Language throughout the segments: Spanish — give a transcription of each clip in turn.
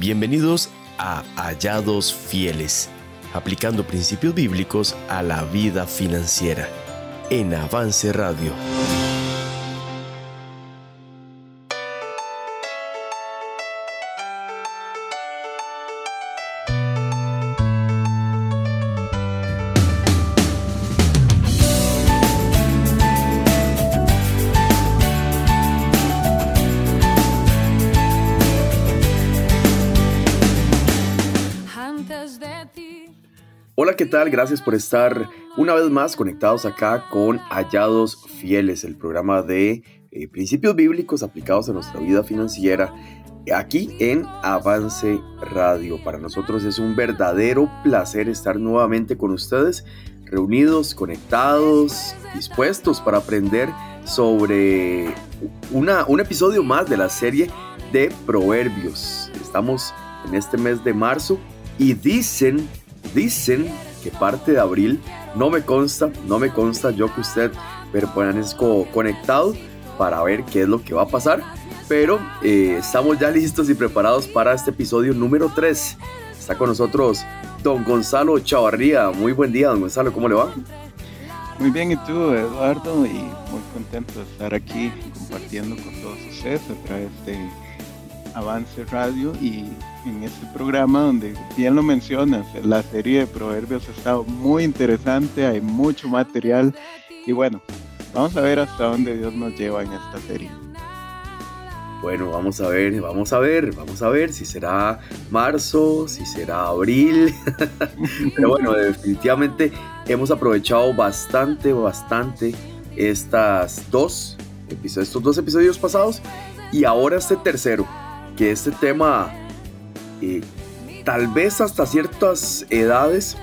Bienvenidos a Hallados Fieles, aplicando principios bíblicos a la vida financiera en Avance Radio. Gracias por estar una vez más conectados acá con Hallados Fieles, el programa de eh, principios bíblicos aplicados a nuestra vida financiera, aquí en Avance Radio. Para nosotros es un verdadero placer estar nuevamente con ustedes, reunidos, conectados, dispuestos para aprender sobre una, un episodio más de la serie de Proverbios. Estamos en este mes de marzo y dicen Dicen que parte de abril, no me consta, no me consta yo que usted permanezco conectado para ver qué es lo que va a pasar, pero eh, estamos ya listos y preparados para este episodio número 3. Está con nosotros don Gonzalo Chavarría. Muy buen día, don Gonzalo, ¿cómo le va? Muy bien, ¿y tú, Eduardo? Y muy contento de estar aquí compartiendo con todos ustedes a través de Avance Radio y en este programa donde bien lo mencionas, la serie de proverbios ha estado muy interesante, hay mucho material y bueno, vamos a ver hasta dónde Dios nos lleva en esta serie. Bueno, vamos a ver, vamos a ver, vamos a ver si será marzo, si será abril. Pero bueno, definitivamente hemos aprovechado bastante, bastante estas dos estos dos episodios pasados y ahora este tercero, que este tema eh, tal vez hasta ciertas edades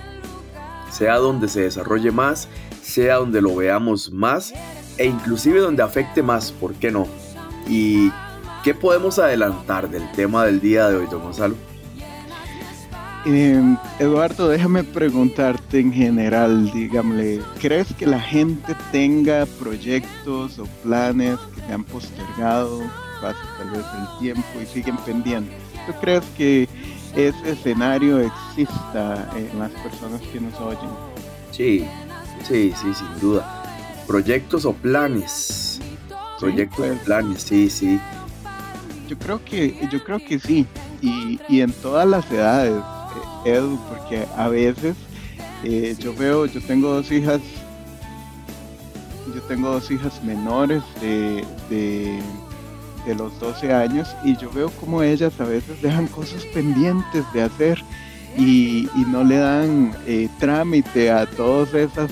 sea donde se desarrolle más, sea donde lo veamos más e inclusive donde afecte más, ¿por qué no? ¿Y qué podemos adelantar del tema del día de hoy, don Gonzalo? Em, Eduardo, déjame preguntarte en general, dígame, ¿crees que la gente tenga proyectos o planes que se han postergado, pasa tal vez el tiempo y siguen pendientes? ¿Tú crees que ese escenario exista en las personas que nos oyen? Sí, sí, sí, sin duda. Proyectos o planes. Proyectos o pues. planes, sí, sí. Yo creo que, yo creo que sí. Y, en todas las edades, eh, Edu, porque a veces eh, yo veo, yo tengo dos hijas, yo tengo dos hijas menores de de los 12 años y yo veo como ellas a veces dejan cosas pendientes de hacer y, no le dan eh, trámite a todas esas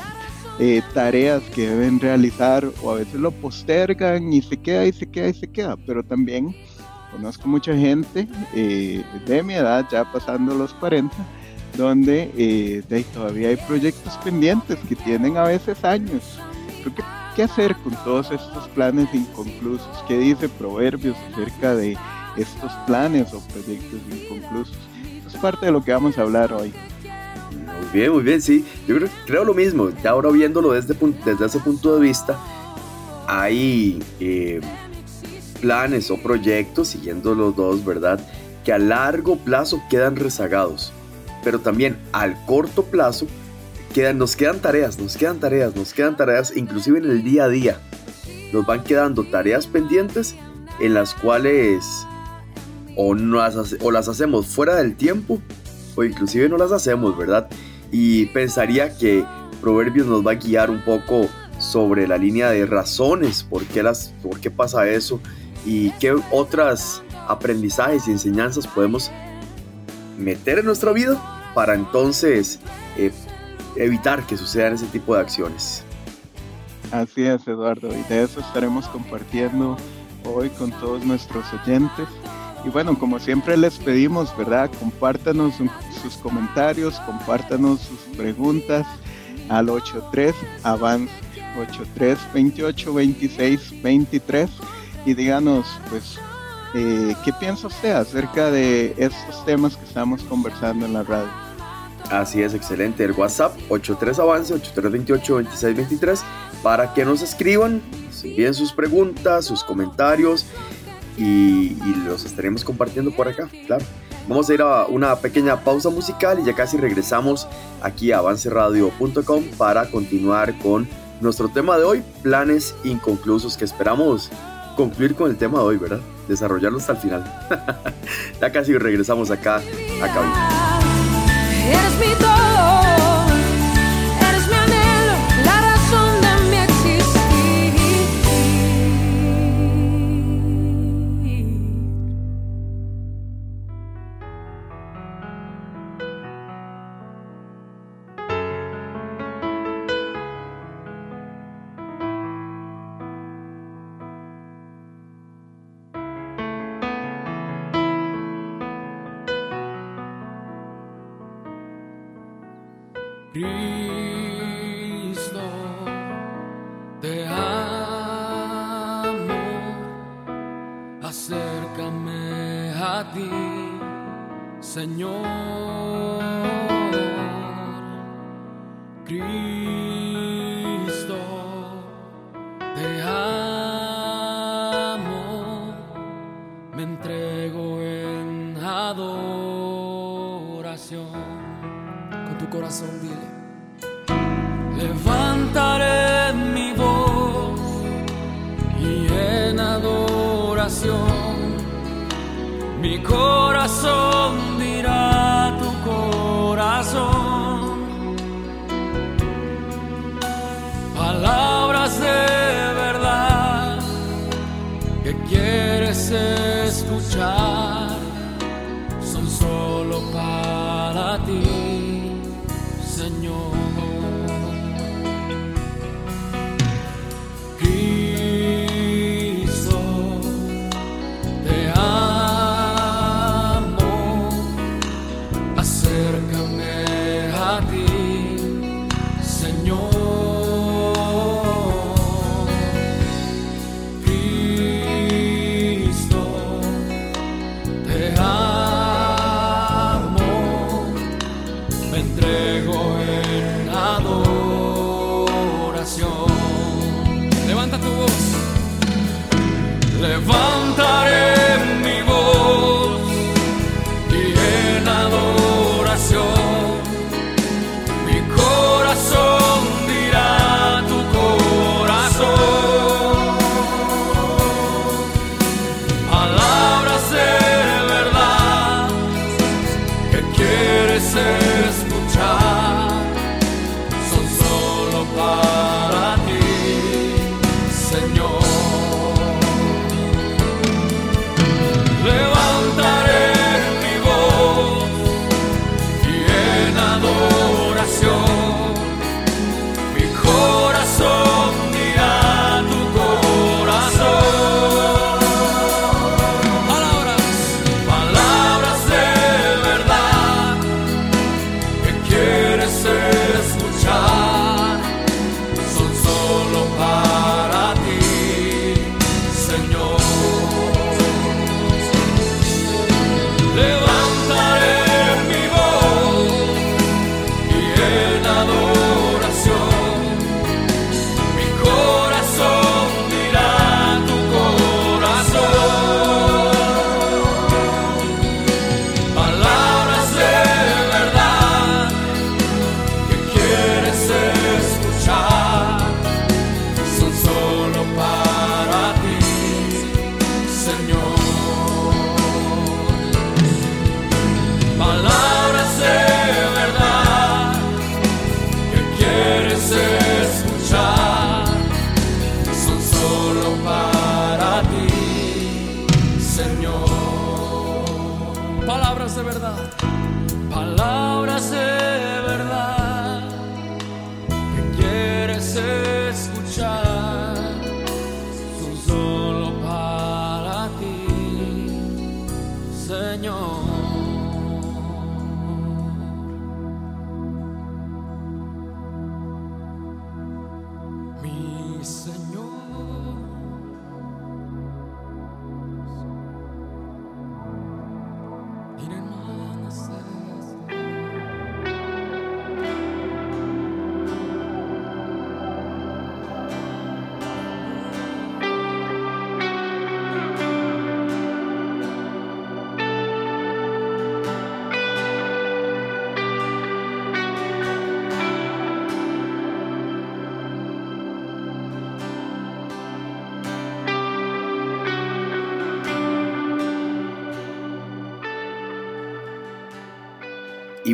eh, tareas que deben realizar o a veces lo postergan y se queda y se queda y se queda, pero también conozco mucha gente eh, de mi edad, ya pasando los 40, donde todavía hay proyectos pendientes que tienen a veces años. ¿Qué hacer con todos estos planes inconclusos? ¿Qué dice Proverbios acerca de estos planes o proyectos inconclusos? Eso es parte de lo que vamos a hablar hoy. Muy bien, muy bien, sí. Yo creo, lo mismo. Ya ahora viéndolo desde, desde ese punto de vista, hay eh, planes o proyectos, siguiendo los dos, ¿verdad? Que a largo plazo quedan rezagados, pero también al corto plazo nos quedan tareas, nos quedan tareas, nos quedan tareas, inclusive en el día a día. Nos van quedando tareas pendientes en las cuales o, o las hacemos fuera del tiempo o inclusive no las hacemos, ¿verdad? Y pensaría que Proverbios nos va a guiar un poco sobre la línea de razones por qué, las, por qué pasa eso y qué otras aprendizajes y enseñanzas podemos meter en nuestra vida para entonces eh, evitar que sucedan ese tipo de acciones. Así es, Eduardo, y de eso estaremos compartiendo hoy con todos nuestros oyentes. Y bueno, como siempre les pedimos, ¿verdad? Compártanos sus comentarios, compártanos sus preguntas al 83 avance 83 28 26 23 y díganos, pues, eh, ¿qué piensa usted acerca de estos temas que estamos conversando en la radio? Así es, excelente. El WhatsApp 83 Avance 8328 2623 para que nos escriban, nos envíen sus preguntas, sus comentarios y, los estaremos compartiendo por acá, claro. Vamos a ir a una pequeña pausa musical y ya casi regresamos aquí a avanceradio.com para continuar con nuestro tema de hoy, planes inconclusos que esperamos concluir con el tema de hoy, ¿verdad? Desarrollarlo hasta el final. ya casi regresamos acá a cabina. Y quieres escuchar.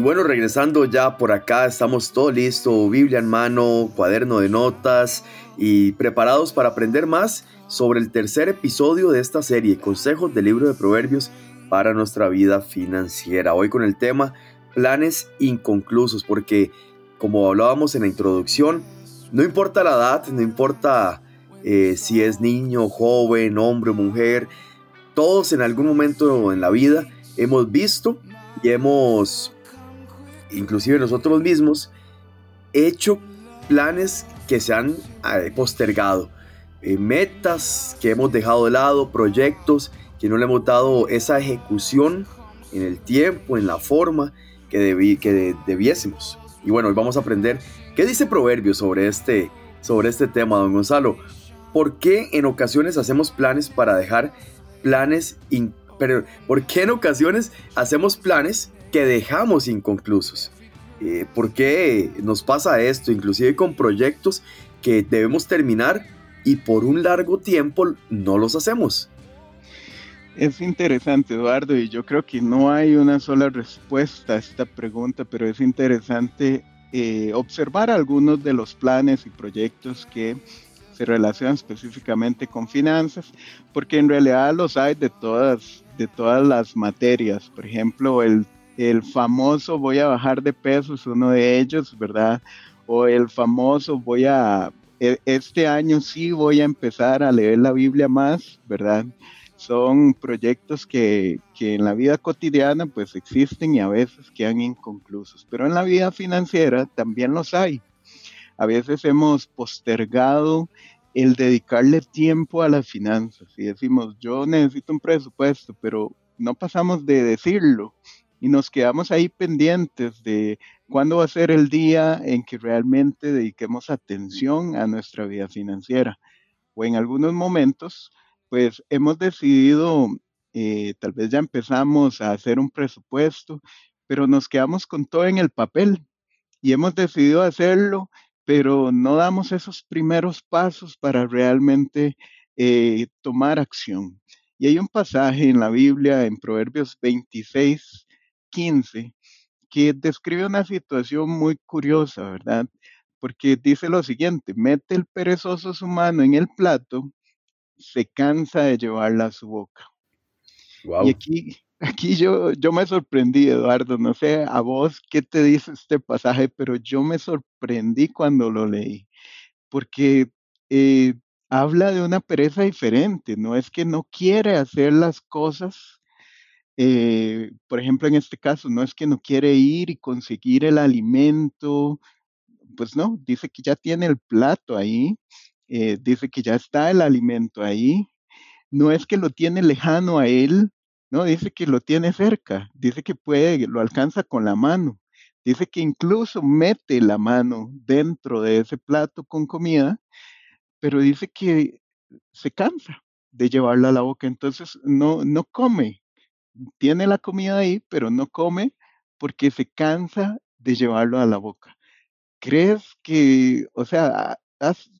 Bueno, regresando ya por acá, estamos todo listo, Biblia en mano, cuaderno de notas y preparados para aprender más sobre el tercer episodio de esta serie, Consejos del Libro de Proverbios para nuestra vida financiera. Hoy con el tema planes inconclusos, porque como hablábamos en la introducción, no importa la edad, no importa eh, si es niño, joven, hombre, mujer, todos en algún momento en la vida hemos visto y hemos inclusive nosotros mismos, hecho planes que se han eh, postergado, eh, metas que hemos dejado de lado, proyectos que no le hemos dado esa ejecución en el tiempo, en la forma que, que debiésemos. Y bueno, hoy vamos a aprender qué dice Proverbio sobre este, sobre este tema, don Gonzalo. ¿Por qué en ocasiones hacemos planes para dejar planes, pero por qué en ocasiones hacemos planes que dejamos inconclusos. Eh, ¿Por qué nos pasa esto? Inclusive con proyectos que debemos terminar y por un largo tiempo no los hacemos. Es interesante, Eduardo, y yo creo que no hay una sola respuesta a esta pregunta, pero es interesante eh, observar algunos de los planes y proyectos que se relacionan específicamente con finanzas, porque en realidad los hay de todas, de todas las materias. Por ejemplo, el el famoso voy a bajar de peso es uno de ellos, ¿verdad? O el famoso voy a, e, este año sí voy a empezar a leer la Biblia más, ¿verdad? Son proyectos que, que en la vida cotidiana pues existen y a veces quedan inconclusos, pero en la vida financiera también los hay. A veces hemos postergado el dedicarle tiempo a las finanzas y decimos, yo necesito un presupuesto, pero no pasamos de decirlo y nos quedamos ahí pendientes de cuándo va a ser el día en que realmente dediquemos atención a nuestra vida financiera. O en algunos momentos, pues hemos decidido, eh, tal vez ya empezamos a hacer un presupuesto, pero nos quedamos con todo en el papel y hemos decidido hacerlo, pero no damos esos primeros pasos para realmente eh, tomar acción. Y hay un pasaje en la Biblia, en Proverbios 26, 15, que describe una situación muy curiosa, ¿verdad? Porque dice lo siguiente, mete el perezoso su mano en el plato, se cansa de llevarla a su boca. Y aquí, aquí yo, yo me sorprendí, Eduardo, no sé a vos qué te dice este pasaje, pero yo me sorprendí cuando lo leí, porque eh, habla de una pereza diferente, no es que no quiere hacer las cosas eh, por ejemplo, en este caso, no es que no quiere ir y conseguir el alimento, pues no, dice que ya tiene el plato ahí, eh, dice que ya está el alimento ahí, no es que lo tiene lejano a él, no, dice que lo tiene cerca, dice que puede, lo alcanza con la mano, dice que incluso mete la mano dentro de ese plato con comida, pero dice que se cansa de llevarla a la boca, entonces no, no come, tiene la comida ahí, pero no come porque se cansa de llevarlo a la boca. ¿Crees que, o sea,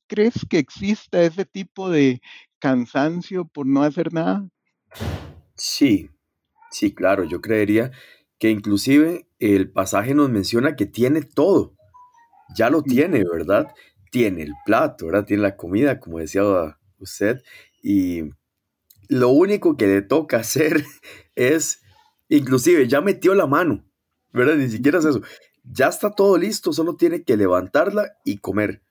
crees que exista ese tipo de cansancio por no hacer nada? Sí, sí, claro, yo creería que inclusive el pasaje nos menciona que tiene todo. Ya lo tiene, ¿verdad? Tiene el plato, ¿verdad? Tiene la comida, como decía usted, y lo único que le toca hacer es, inclusive ya metió la mano, ¿verdad? Ni siquiera es eso. Ya está todo listo, solo tiene que levantarla y comer.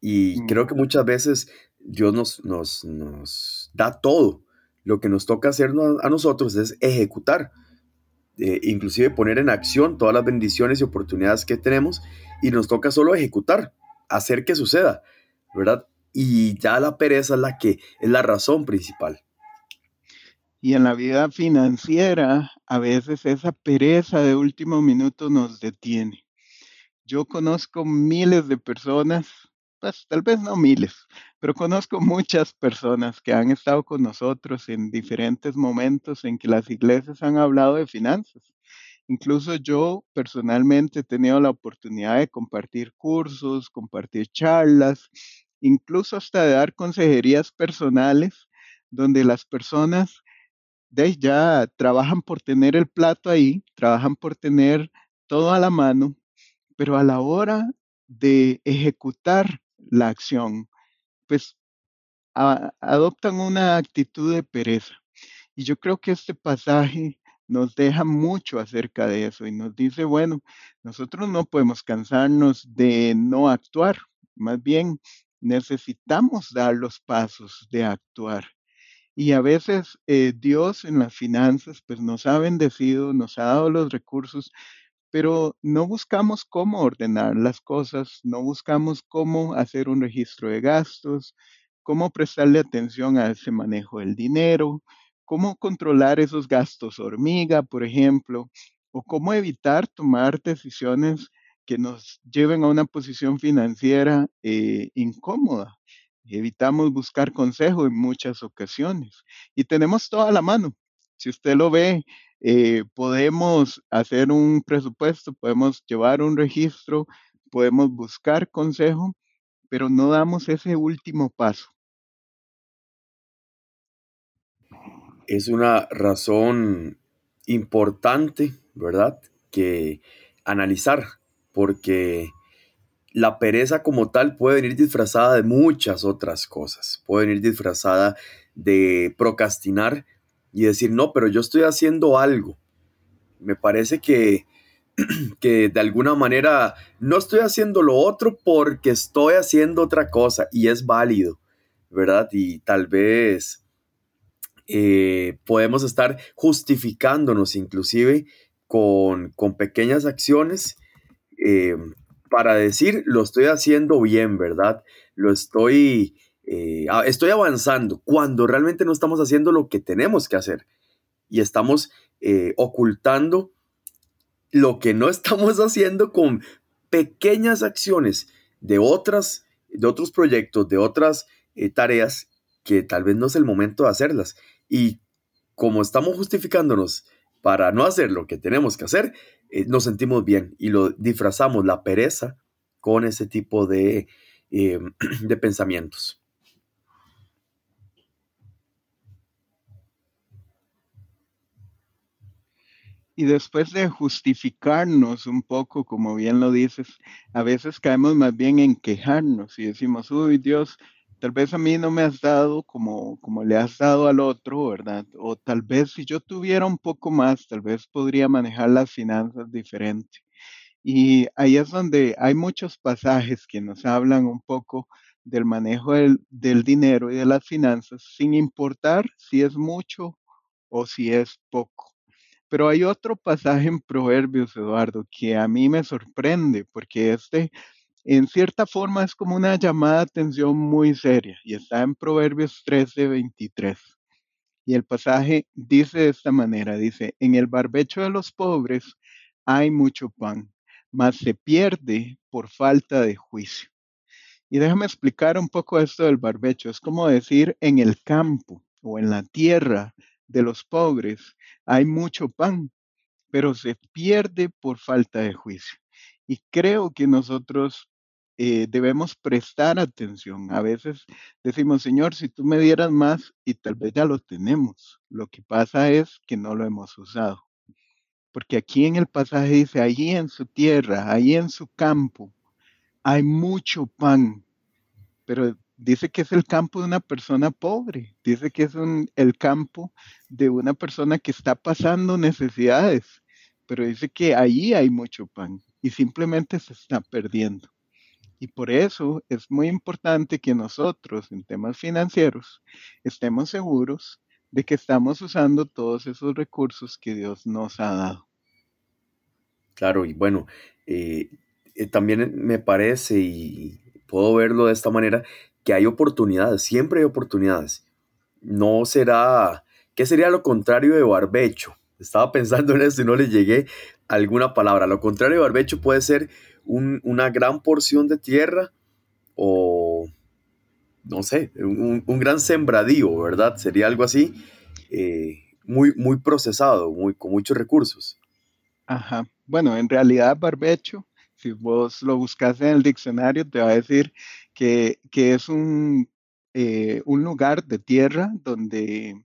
Y creo que muchas veces Dios nos, nos, da todo. Lo que nos toca hacer a nosotros es ejecutar, eh, inclusive poner en acción todas las bendiciones y oportunidades que tenemos y nos toca solo ejecutar, hacer que suceda, ¿verdad? Y ya la pereza es la que es la razón principal. Y en la vida financiera, a veces esa pereza de último minuto nos detiene. Yo conozco miles de personas, pues tal vez no miles, pero conozco muchas personas que han estado con nosotros en diferentes momentos en que las iglesias han hablado de finanzas. Incluso yo personalmente he tenido la oportunidad de compartir cursos, compartir charlas, incluso hasta de dar consejerías personales, donde las personas de ya trabajan por tener el plato ahí, trabajan por tener todo a la mano, pero a la hora de ejecutar la acción, pues adoptan una actitud de pereza. Y yo creo que este pasaje nos deja mucho acerca de eso y nos dice, bueno, nosotros no podemos cansarnos de no actuar, más bien necesitamos dar los pasos de actuar. Y a veces eh, Dios en las finanzas pues nos ha bendecido, nos ha dado los recursos, pero no buscamos cómo ordenar las cosas, no buscamos cómo hacer un registro de gastos, cómo prestarle atención a ese manejo del dinero, cómo controlar esos gastos hormiga, por ejemplo, o cómo evitar tomar decisiones que nos lleven a una posición financiera eh, incómoda evitamos buscar consejo en muchas ocasiones y tenemos toda la mano. Si usted lo ve, eh, podemos hacer un presupuesto, podemos llevar un registro, podemos buscar consejo, pero no damos ese último paso. Es una razón importante, ¿verdad? Que analizar, porque la pereza como tal puede venir disfrazada de muchas otras cosas. Puede venir disfrazada de procrastinar y decir, no, pero yo estoy haciendo algo. Me parece que, que de alguna manera no estoy haciendo lo otro porque estoy haciendo otra cosa y es válido, ¿verdad? Y tal vez eh, podemos estar justificándonos inclusive con, con pequeñas acciones eh, para decir lo estoy haciendo bien, ¿verdad? Lo estoy, eh, estoy avanzando, cuando realmente no estamos haciendo lo que tenemos que hacer y estamos eh, ocultando lo que no estamos haciendo con pequeñas acciones de otras, de otros proyectos, de otras eh, tareas que tal vez no es el momento de hacerlas. Y como estamos justificándonos para no hacer lo que tenemos que hacer, eh, nos sentimos bien y lo disfrazamos la pereza con ese tipo de, eh, de pensamientos. Y después de justificarnos un poco, como bien lo dices, a veces caemos más bien en quejarnos y decimos, uy Dios, tal vez a mí no me has dado como, como le has dado al otro, ¿verdad? O tal vez si yo tuviera un poco más, tal vez podría manejar las finanzas diferente. Y ahí es donde hay muchos pasajes que nos hablan un poco del manejo del, del dinero y de las finanzas, sin importar si es mucho o si es poco. Pero hay otro pasaje en Proverbios, Eduardo, que a mí me sorprende, porque este en cierta forma es como una llamada de atención muy seria y está en Proverbios 13, 23. Y el pasaje dice de esta manera, dice, en el barbecho de los pobres hay mucho pan, mas se pierde por falta de juicio. Y déjame explicar un poco esto del barbecho. Es como decir, en el campo o en la tierra de los pobres hay mucho pan, pero se pierde por falta de juicio. Y creo que nosotros eh, debemos prestar atención. A veces decimos, Señor, si tú me dieras más, y tal vez ya lo tenemos. Lo que pasa es que no lo hemos usado. Porque aquí en el pasaje dice, allí en su tierra, allí en su campo, hay mucho pan, pero dice que es el campo de una persona pobre, dice que es el campo de una persona que está pasando necesidades, pero dice que allí hay mucho pan y simplemente se está perdiendo. Y por eso es muy importante que nosotros en temas financieros estemos seguros de que estamos usando todos esos recursos que Dios nos ha dado. Claro, y bueno, eh, eh, también me parece y puedo verlo de esta manera, que hay oportunidades, siempre hay oportunidades. No será, ¿qué sería lo contrario de barbecho? Estaba pensando en eso y no le llegué alguna palabra. Lo contrario de barbecho puede ser una gran porción de tierra o, no sé, un, gran sembradío, ¿verdad? Sería algo así, eh, muy, muy procesado, muy, con muchos recursos. Ajá. Bueno, en realidad barbecho, si vos lo buscas en el diccionario, te va a decir que, es un, eh, un lugar de tierra donde,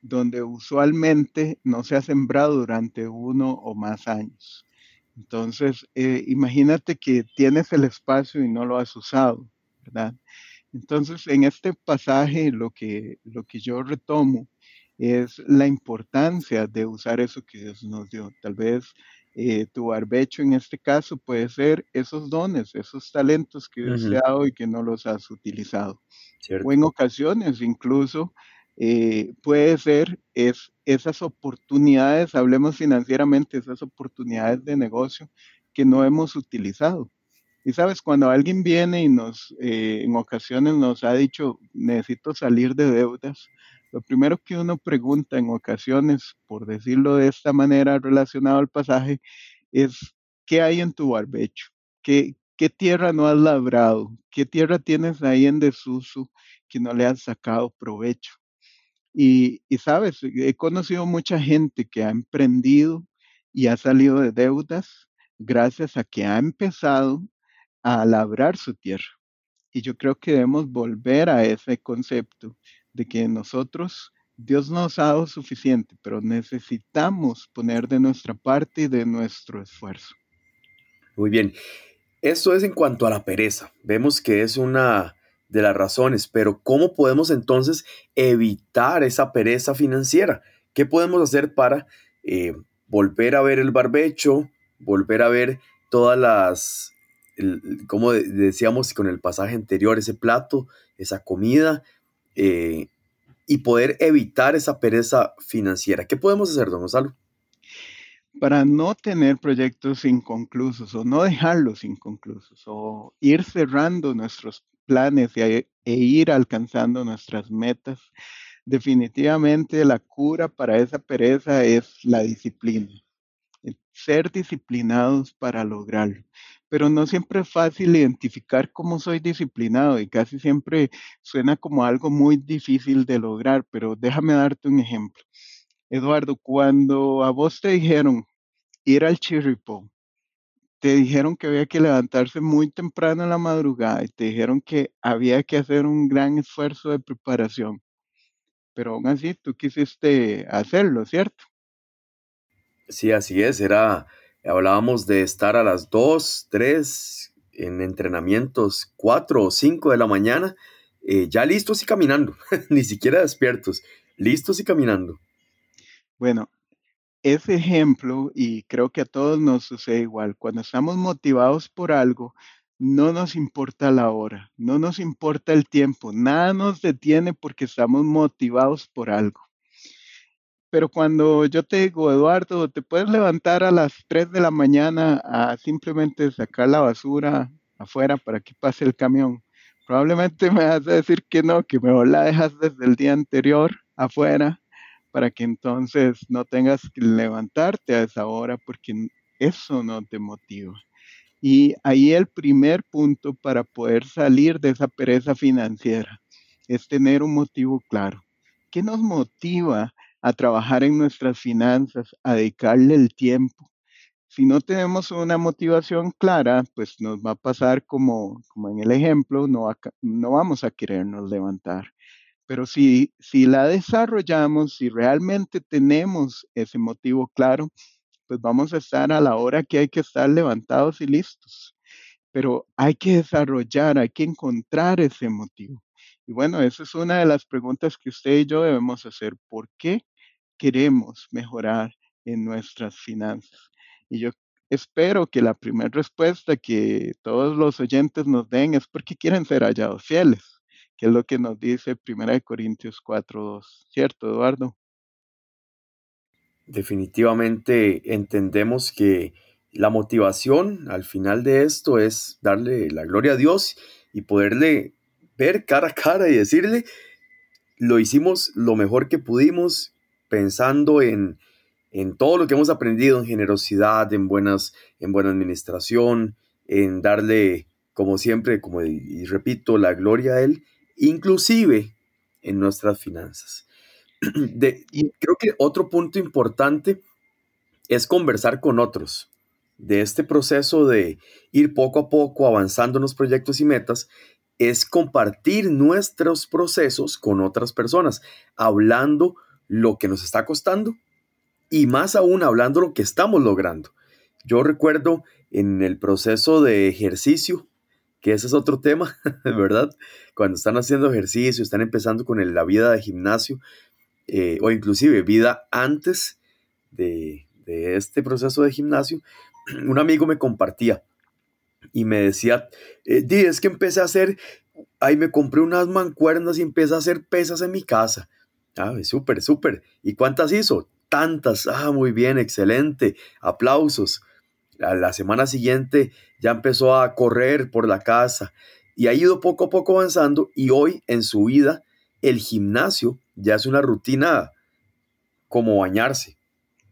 donde usualmente no se ha sembrado durante uno o más años. Entonces, eh, imagínate que tienes el espacio y no lo has usado, ¿verdad? Entonces, en este pasaje lo que, lo que yo retomo es la importancia de usar eso que Dios nos dio. Tal vez eh, tu barbecho en este caso puede ser esos dones, esos talentos que Dios te ha dado y que no los has utilizado. O en ocasiones incluso eh, puede ser es, esas oportunidades, hablemos financieramente, esas oportunidades de negocio que no hemos utilizado. Y sabes, cuando alguien viene y nos, eh, en ocasiones nos ha dicho, necesito salir de deudas, lo primero que uno pregunta en ocasiones, por decirlo de esta manera relacionado al pasaje, es, ¿qué hay en tu barbecho? ¿Qué, qué tierra no has labrado? ¿Qué tierra tienes ahí en desuso que no le has sacado provecho? Y, y sabes, he conocido mucha gente que ha emprendido y ha salido de deudas gracias a que ha empezado a labrar su tierra. Y yo creo que debemos volver a ese concepto de que nosotros, Dios nos ha dado suficiente, pero necesitamos poner de nuestra parte y de nuestro esfuerzo. Muy bien. Esto es en cuanto a la pereza. Vemos que es una de las razones, pero ¿cómo podemos entonces evitar esa pereza financiera? ¿Qué podemos hacer para eh, volver a ver el barbecho, volver a ver todas las, como decíamos con el pasaje anterior, ese plato, esa comida, eh, y poder evitar esa pereza financiera? ¿Qué podemos hacer, don Gonzalo? Para no tener proyectos inconclusos o no dejarlos inconclusos o ir cerrando nuestros planes e, ir alcanzando nuestras metas, definitivamente la cura para esa pereza es la disciplina. Ser disciplinados para lograrlo. Pero no siempre es fácil identificar cómo soy disciplinado y casi siempre suena como algo muy difícil de lograr, pero déjame darte un ejemplo. Eduardo, cuando a vos te dijeron ir al chirripo, te dijeron que había que levantarse muy temprano en la madrugada y te dijeron que había que hacer un gran esfuerzo de preparación. Pero aún así tú quisiste hacerlo, ¿cierto? Sí, así es. Era, hablábamos de estar a las 2, 3 en entrenamientos, 4 o 5 de la mañana, eh, ya listos y caminando, ni siquiera despiertos, listos y caminando. Bueno, ese ejemplo, y creo que a todos nos sucede igual, cuando estamos motivados por algo, no nos importa la hora, no nos importa el tiempo, nada nos detiene porque estamos motivados por algo. Pero cuando yo te digo, Eduardo, te puedes levantar a las 3 de la mañana a simplemente sacar la basura afuera para que pase el camión, probablemente me vas a decir que no, que mejor la dejas desde el día anterior afuera para que entonces no tengas que levantarte a esa hora porque eso no te motiva. Y ahí el primer punto para poder salir de esa pereza financiera es tener un motivo claro. ¿Qué nos motiva a trabajar en nuestras finanzas, a dedicarle el tiempo? Si no tenemos una motivación clara, pues nos va a pasar como, como en el ejemplo, no, no vamos a querernos levantar. Pero si, si la desarrollamos, si realmente tenemos ese motivo claro, pues vamos a estar a la hora que hay que estar levantados y listos. Pero hay que desarrollar, hay que encontrar ese motivo. Y bueno, esa es una de las preguntas que usted y yo debemos hacer. ¿Por qué queremos mejorar en nuestras finanzas? Y yo espero que la primera respuesta que todos los oyentes nos den es porque quieren ser hallados fieles que es lo que nos dice 1 Corintios 4.2. ¿Cierto, Eduardo? Definitivamente entendemos que la motivación al final de esto es darle la gloria a Dios y poderle ver cara a cara y decirle, lo hicimos lo mejor que pudimos pensando en, en todo lo que hemos aprendido en generosidad, en, buenas, en buena administración, en darle, como siempre, como y repito, la gloria a Él inclusive en nuestras finanzas. y creo que otro punto importante es conversar con otros de este proceso de ir poco a poco avanzando en los proyectos y metas es compartir nuestros procesos con otras personas, hablando lo que nos está costando y más aún hablando lo que estamos logrando. Yo recuerdo en el proceso de ejercicio, que ese es otro tema, ¿verdad? Cuando están haciendo ejercicio, están empezando con la vida de gimnasio, eh, o inclusive vida antes de, este proceso de gimnasio, un amigo me compartía y me decía, eh, Di, es que empecé a hacer, ahí me compré unas mancuernas y empecé a hacer pesas en mi casa. Ah, súper, súper. ¿Y cuántas hizo? Tantas. Ah, muy bien, excelente. Aplausos. A la semana siguiente ya empezó a correr por la casa y ha ido poco a poco avanzando y hoy en su vida el gimnasio ya es una rutina como bañarse,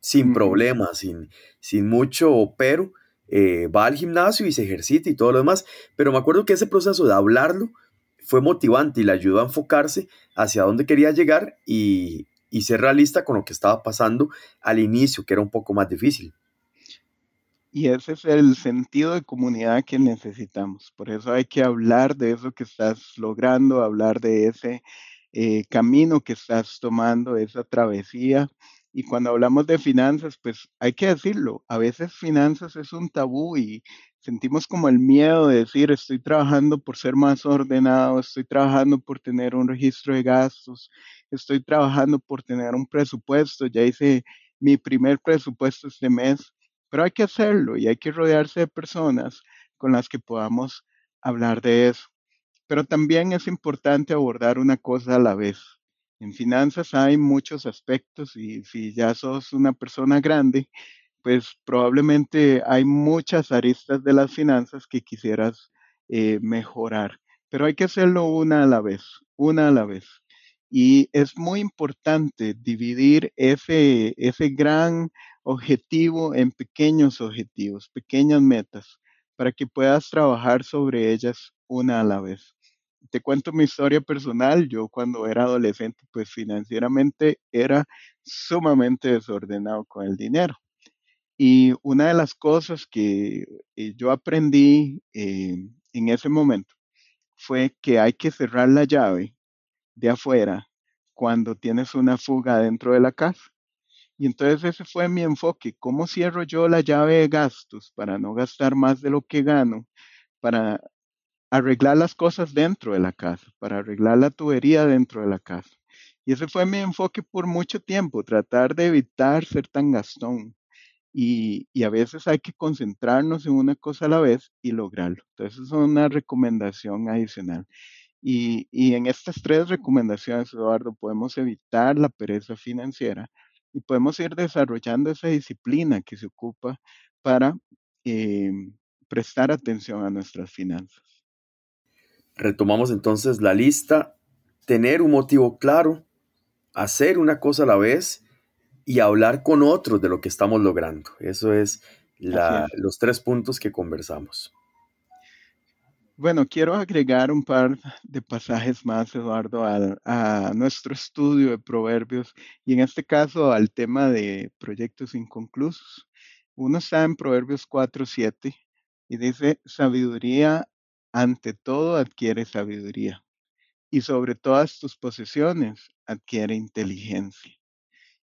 sin problemas, sin, sin mucho pero. Eh, va al gimnasio y se ejercita y todo lo demás. Pero me acuerdo que ese proceso de hablarlo fue motivante y le ayudó a enfocarse hacia dónde quería llegar y, y ser realista con lo que estaba pasando al inicio, que era un poco más difícil. Y ese es el sentido de comunidad que necesitamos. Por eso hay que hablar de eso que estás logrando, hablar de ese eh, camino que estás tomando, esa travesía. Y cuando hablamos de finanzas, pues hay que decirlo, a veces finanzas es un tabú y sentimos como el miedo de decir, estoy trabajando por ser más ordenado, estoy trabajando por tener un registro de gastos, estoy trabajando por tener un presupuesto, ya hice mi primer presupuesto este mes, pero hay que hacerlo y hay que rodearse de personas con las que podamos hablar de eso. Pero también es importante abordar una cosa a la vez. En finanzas hay muchos aspectos y si ya sos una persona grande, pues probablemente hay muchas aristas de las finanzas que quisieras eh, mejorar. Pero hay que hacerlo una a la vez, una a la vez. Y es muy importante dividir ese, ese gran objetivo en pequeños objetivos, pequeñas metas, para que puedas trabajar sobre ellas una a la vez te cuento mi historia personal. Yo cuando era adolescente, pues financieramente era sumamente desordenado con el dinero. Y una de las cosas que eh, yo aprendí eh, en ese momento fue que hay que cerrar la llave de afuera cuando tienes una fuga dentro de la casa. Y entonces ese fue mi enfoque. ¿Cómo cierro yo la llave de gastos para no gastar más de lo que gano? Para arreglar las cosas dentro de la casa, para arreglar la tubería dentro de la casa. Y ese fue mi enfoque por mucho tiempo, tratar de evitar ser tan gastón. Y, a veces hay que concentrarnos en una cosa a la vez y lograrlo. Entonces, es una recomendación adicional. Y, y en estas tres recomendaciones, Eduardo, podemos evitar la pereza financiera y podemos ir desarrollando esa disciplina que se ocupa para eh, prestar atención a nuestras finanzas. Retomamos entonces la lista, tener un motivo claro, hacer una cosa a la vez y hablar con otros de lo que estamos logrando. Eso es, los tres puntos que conversamos. Bueno, quiero agregar un par de pasajes más, Eduardo, a, nuestro estudio de proverbios y en este caso al tema de proyectos inconclusos. Uno está en Proverbios 4, 7 y dice, sabiduría ante todo adquiere sabiduría y sobre todas tus posesiones adquiere inteligencia.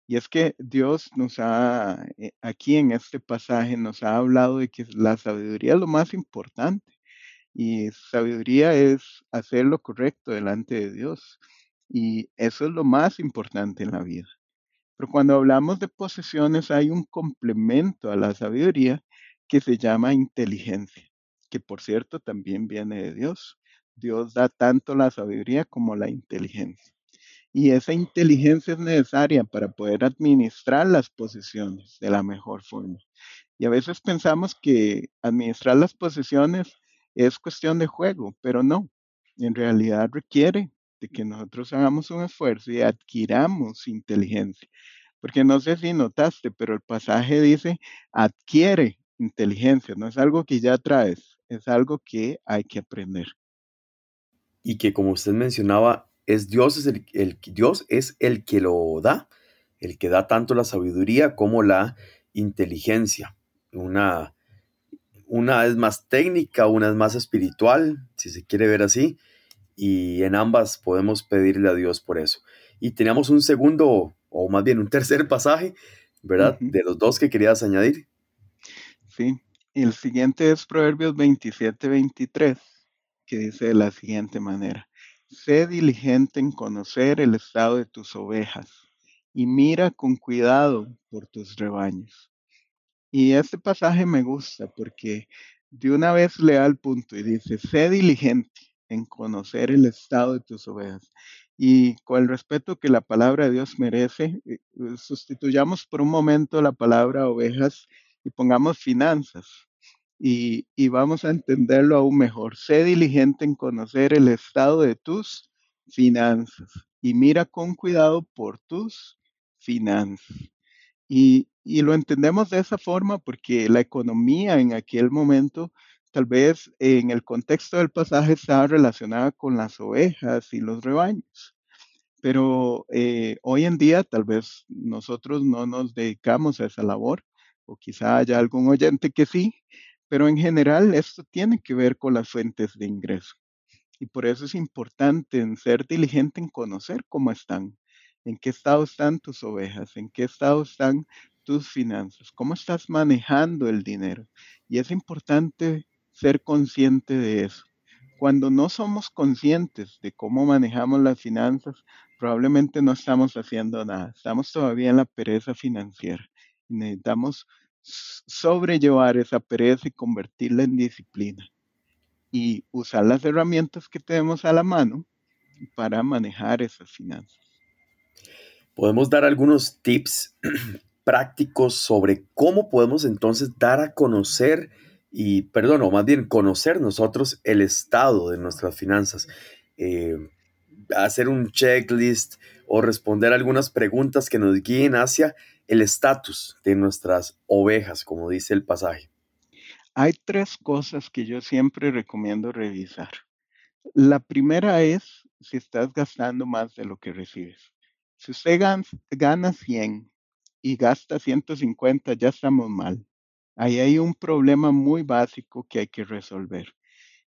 Y es que Dios nos ha, eh, aquí en este pasaje, nos ha hablado de que la sabiduría es lo más importante. Y sabiduría es hacer lo correcto delante de Dios. Y eso es lo más importante en la vida. Pero cuando hablamos de posesiones hay un complemento a la sabiduría que se llama inteligencia que por cierto también viene de Dios. Dios da tanto la sabiduría como la inteligencia. Y esa inteligencia es necesaria para poder administrar las posesiones de la mejor forma. Y a veces pensamos que administrar las posesiones es cuestión de juego, pero no. En realidad requiere de que nosotros hagamos un esfuerzo y adquiramos inteligencia. Porque no sé si notaste, pero el pasaje dice, adquiere inteligencia, no es algo que ya traes, es algo que hay que aprender. Y que como usted mencionaba, es Dios, es el, el, Dios es el que lo da, el que da tanto la sabiduría como la inteligencia. Una, una es más técnica, una es más espiritual, si se quiere ver así, y en ambas podemos pedirle a Dios por eso. Y teníamos un segundo, o más bien un tercer pasaje, ¿verdad? De los dos que querías añadir. Sí. el siguiente es Proverbios 27, 23, que dice de la siguiente manera. Sé diligente en conocer el estado de tus ovejas y mira con cuidado por tus rebaños. Y este pasaje me gusta porque de una vez le da al punto y dice, sé diligente en conocer el estado de tus ovejas. Y con el respeto que la palabra de Dios merece, eh, eh, sustituyamos por un momento la palabra ovejas y pongamos finanzas. Y, y vamos a entenderlo aún mejor. Sé diligente en conocer el estado de tus finanzas y mira con cuidado por tus finanzas. Y, y lo entendemos de esa forma porque la economía en aquel momento, tal vez en el contexto del pasaje, estaba relacionada con las ovejas y los rebaños. Pero eh, hoy en día tal vez nosotros no nos dedicamos a esa labor, o quizá haya algún oyente que sí, pero en general esto tiene que ver con las fuentes de ingreso. Y por eso es importante en ser diligente en conocer cómo están, en qué estado están tus ovejas, en qué estado están tus finanzas, cómo estás manejando el dinero. Y es importante ser consciente de eso. Cuando no somos conscientes de cómo manejamos las finanzas, probablemente no estamos haciendo nada. Estamos todavía en la pereza financiera. necesitamos sobrellevar esa pereza y convertirla en disciplina. Y usar las herramientas que tenemos a la mano para manejar esas finanzas. Podemos dar algunos tips prácticos sobre cómo podemos entonces dar a conocer y, perdón, o más bien conocer nosotros el estado de nuestras finanzas. Eh, hacer un checklist o responder algunas preguntas que nos guíen hacia el estatus de nuestras ovejas, como dice el pasaje. Hay tres cosas que yo siempre recomiendo revisar. La primera es si estás gastando más de lo que recibes. Si usted gana 100 y gasta 150, ya estamos mal. Ahí hay un problema muy básico que hay que resolver.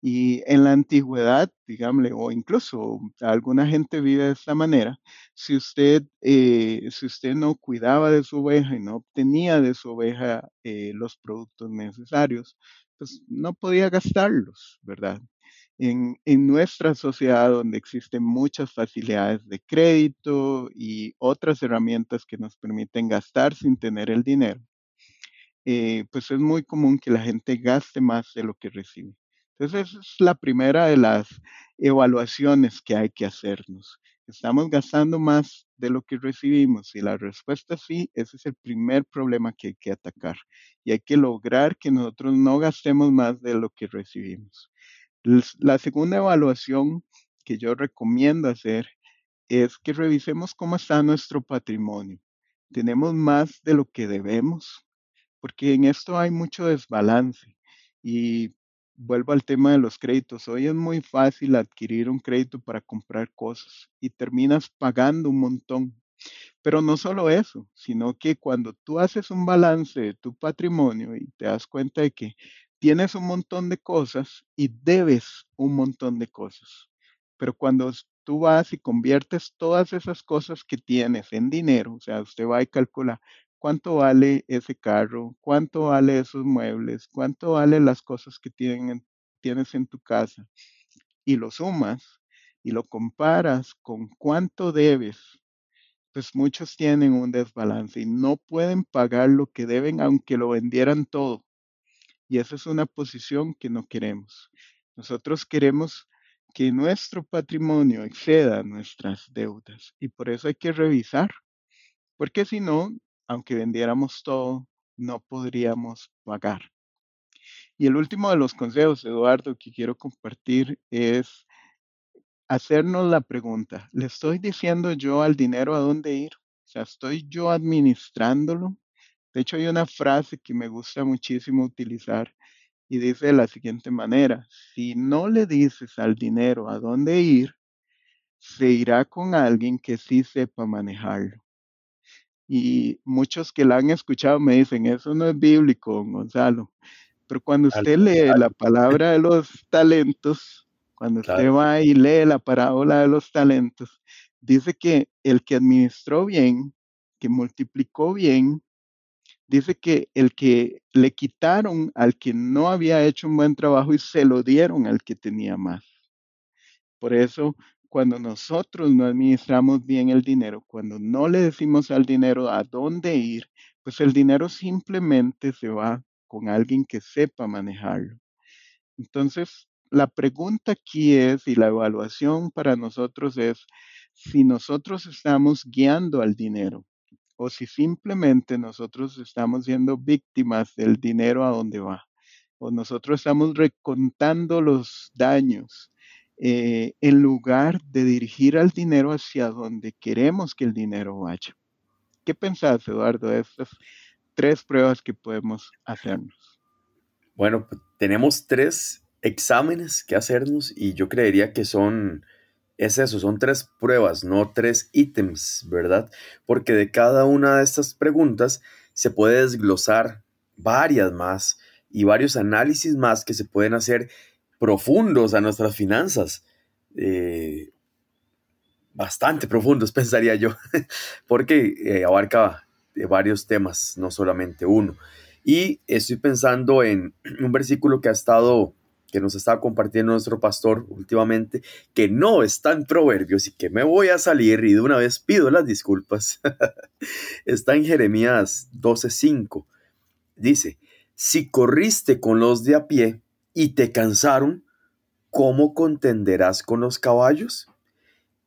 Y en la antigüedad, digámosle, o incluso alguna gente vive de esta manera, si usted, eh, si usted no cuidaba de su oveja y no obtenía de su oveja eh, los productos necesarios, pues no podía gastarlos, ¿verdad? En, en, nuestra sociedad donde existen muchas facilidades de crédito y otras herramientas que nos permiten gastar sin tener el dinero, eh, pues es muy común que la gente gaste más de lo que recibe. Entonces, esa es la primera de las evaluaciones que hay que hacernos. ¿Estamos gastando más de lo que recibimos? Y la respuesta es sí, ese es el primer problema que hay que atacar. Y hay que lograr que nosotros no gastemos más de lo que recibimos. La segunda evaluación que yo recomiendo hacer es que revisemos cómo está nuestro patrimonio. ¿Tenemos más de lo que debemos? Porque en esto hay mucho desbalance. Y vuelvo al tema de los créditos. Hoy es muy fácil adquirir un crédito para comprar cosas y terminas pagando un montón. Pero no solo eso, sino que cuando tú haces un balance de tu patrimonio y te das cuenta de que tienes un montón de cosas y debes un montón de cosas. Pero cuando tú vas y conviertes todas esas cosas que tienes en dinero, o sea, usted va y calcula cuánto vale ese carro, cuánto vale esos muebles, cuánto vale las cosas que tienes en tu casa y lo sumas y lo comparas con cuánto debes, pues muchos tienen un desbalance y no pueden pagar lo que deben aunque lo vendieran todo. Y esa es una posición que no queremos. Nosotros queremos que nuestro patrimonio exceda nuestras deudas y por eso hay que revisar, porque si no, aunque vendiéramos todo, no podríamos pagar. Y el último de los consejos, Eduardo, que quiero compartir es hacernos la pregunta, ¿le estoy diciendo yo al dinero a dónde ir? O sea, ¿estoy yo administrándolo? De hecho, hay una frase que me gusta muchísimo utilizar y dice de la siguiente manera, si no le dices al dinero a dónde ir, se irá con alguien que sí sepa manejarlo. Y muchos que la han escuchado me dicen, eso no es bíblico, Gonzalo. Pero cuando usted lee la palabra de los talentos, cuando usted va y lee la parábola de los talentos, dice que el que administró bien, que multiplicó bien, dice que el que le quitaron al que no había hecho un buen trabajo y se lo dieron al que tenía más. Por eso, cuando nosotros no administramos bien el dinero, cuando no le decimos al dinero a dónde ir, pues el dinero simplemente se va con alguien que sepa manejarlo. Entonces, la pregunta aquí es, y la evaluación para nosotros es, si nosotros estamos guiando al dinero o si simplemente nosotros estamos siendo víctimas del dinero a donde va, o nosotros estamos recontando los daños eh, en lugar de dirigir al dinero hacia donde queremos que el dinero vaya. ¿Qué pensás, Eduardo, de estas tres pruebas que podemos hacernos? Bueno, pues, tenemos tres exámenes que hacernos y yo creería que son, es eso, son tres pruebas, no tres ítems, ¿verdad? Porque de cada una de estas preguntas se puede desglosar varias más y varios análisis más que se pueden hacer profundos a nuestras finanzas. Eh, bastante profundos, pensaría yo, porque eh, abarca varios temas, no solamente uno. Y estoy pensando en un versículo que ha estado que nos está compartiendo nuestro pastor últimamente, que no está en Proverbios y que me voy a salir y de una vez pido las disculpas. está en Jeremías 12:5. Dice, si corriste con los de a pie y te cansaron, ¿cómo contenderás con los caballos?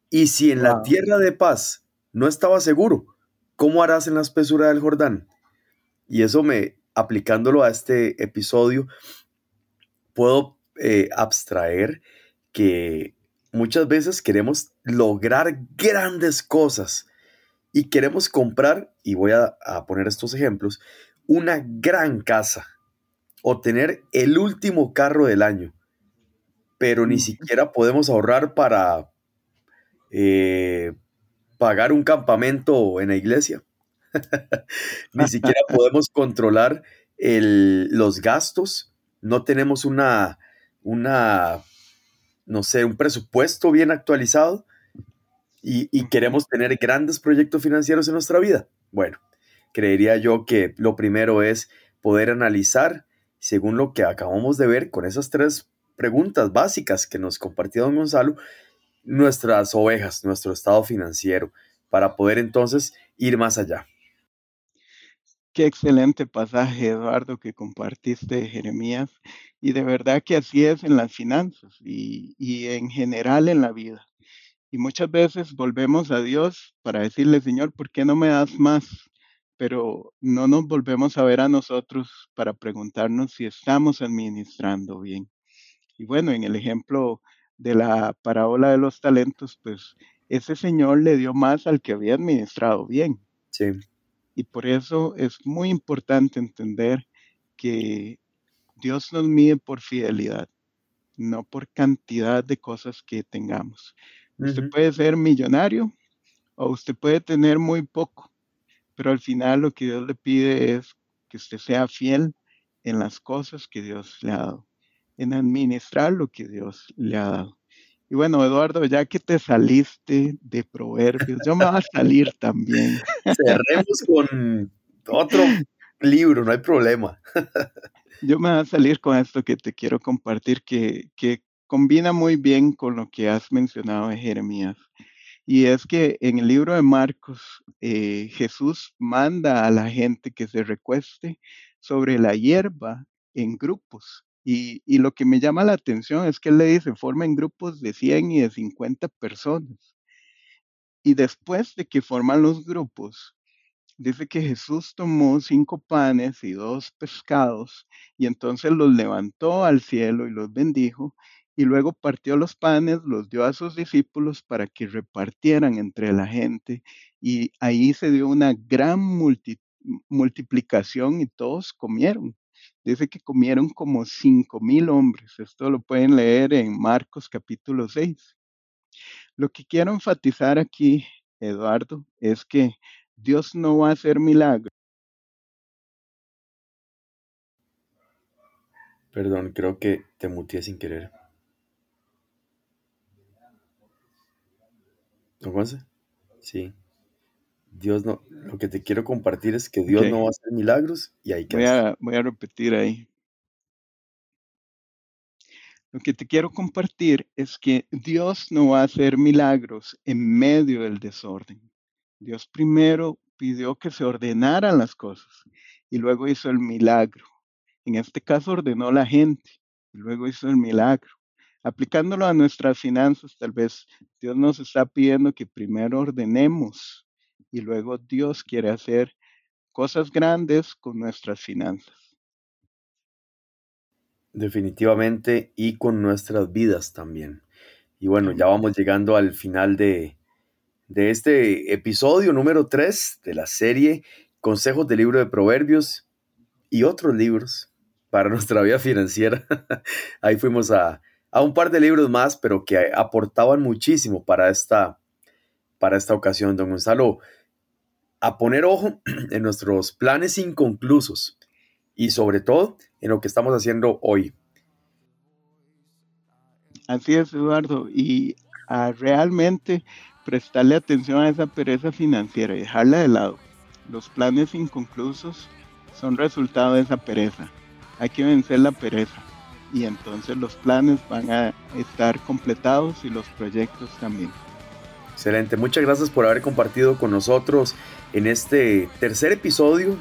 Y si en la tierra de paz no estaba seguro, ¿cómo harás en la espesura del Jordán? Y eso me, aplicándolo a este episodio, puedo eh, abstraer que muchas veces queremos lograr grandes cosas y queremos comprar, y voy a, poner estos ejemplos, una gran casa o tener el último carro del año, pero ni siquiera podemos ahorrar para eh, pagar un campamento en la iglesia. ni siquiera podemos controlar los gastos no tenemos una, una, no sé, un presupuesto bien actualizado y, queremos tener grandes proyectos financieros en nuestra vida. Bueno, creería yo que lo primero es poder analizar, según lo que acabamos de ver con esas tres preguntas básicas que nos compartió don Gonzalo, nuestras ovejas, nuestro estado financiero, para poder entonces ir más allá. Qué excelente pasaje, Eduardo, que compartiste Jeremías. Y de verdad que así es en las finanzas y, y, en general en la vida. Y muchas veces volvemos a Dios para decirle, Señor, ¿por qué no me das más? Pero no nos volvemos a ver a nosotros para preguntarnos si estamos administrando bien. Y bueno, en el ejemplo de la parábola de los talentos, pues ese Señor le dio más al que había administrado bien. Sí. Y por eso es muy importante entender que Dios nos mide por fidelidad, no por cantidad de cosas que tengamos. Usted puede ser millonario o usted puede tener muy poco, pero al final lo que Dios le pide es que usted sea fiel en las cosas que Dios le ha dado, en administrar lo que Dios le ha dado. Y bueno, Eduardo, ya que te saliste de proverbios, yo me voy a salir también. Cerremos con otro libro, no hay problema. Yo me voy a salir con esto que te quiero compartir, que, que combina muy bien con lo que has mencionado de Jeremías. Y es que en el libro de Marcos, eh, Jesús manda a la gente que se recueste sobre la hierba en grupos y, lo que me llama la atención es que él le dice, formen grupos de 100 y de 50 personas. Y después de que forman los grupos, dice que Jesús tomó cinco panes y dos pescados y entonces los levantó al cielo y los bendijo y luego partió los panes, los dio a sus discípulos para que repartieran entre la gente y ahí se dio una gran multiplicación y todos comieron. Dice que comieron como cinco mil hombres. Esto lo pueden leer en Marcos capítulo 6. Lo que quiero enfatizar aquí, Eduardo, es que Dios no va a hacer milagros. Perdón, creo que te muteé sin querer. ¿No pasa? Sí. Dios no, lo que te quiero compartir es que Dios no va a hacer milagros y hay que voy a, voy a repetir ahí. Lo que te quiero compartir es que Dios no va a hacer milagros en medio del desorden. Dios primero pidió que se ordenaran las cosas y luego hizo el milagro. En este caso ordenó la gente y luego hizo el milagro. Aplicándolo a nuestras finanzas, tal vez Dios nos está pidiendo que primero ordenemos y luego Dios quiere hacer cosas grandes con nuestras finanzas. Definitivamente y con nuestras vidas también. Y bueno, ya vamos llegando al final de, de este episodio número 3 de la serie Consejos del libro de Proverbios y otros libros para nuestra vida financiera. Ahí fuimos a, a, un par de libros más, pero que aportaban muchísimo para esta, para esta ocasión, don Gonzalo a poner ojo en nuestros planes inconclusos y sobre todo en lo que estamos haciendo hoy. Así es, Eduardo, y a realmente prestarle atención a esa pereza financiera y dejarla de lado. Los planes inconclusos son resultado de esa pereza. Hay que vencer la pereza y entonces los planes van a estar completados y los proyectos también. Excelente, muchas gracias por haber compartido con nosotros en este tercer episodio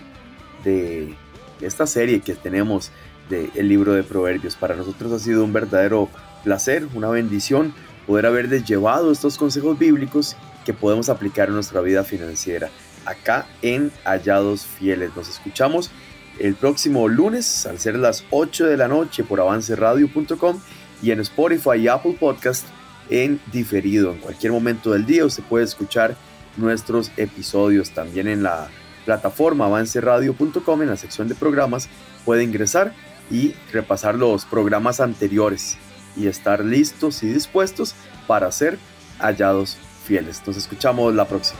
de esta serie que tenemos del libro de Proverbios. Para nosotros ha sido un verdadero placer, una bendición poder haberles llevado estos consejos bíblicos que podemos aplicar en nuestra vida financiera. Acá en Hallados Fieles. Nos escuchamos el próximo lunes al ser las 8 de la noche por avanceradio.com y en Spotify y Apple Podcast en diferido. En cualquier momento del día usted puede escuchar nuestros episodios también en la plataforma avanceradio.com en la sección de programas puede ingresar y repasar los programas anteriores y estar listos y dispuestos para ser hallados fieles. Nos escuchamos la próxima.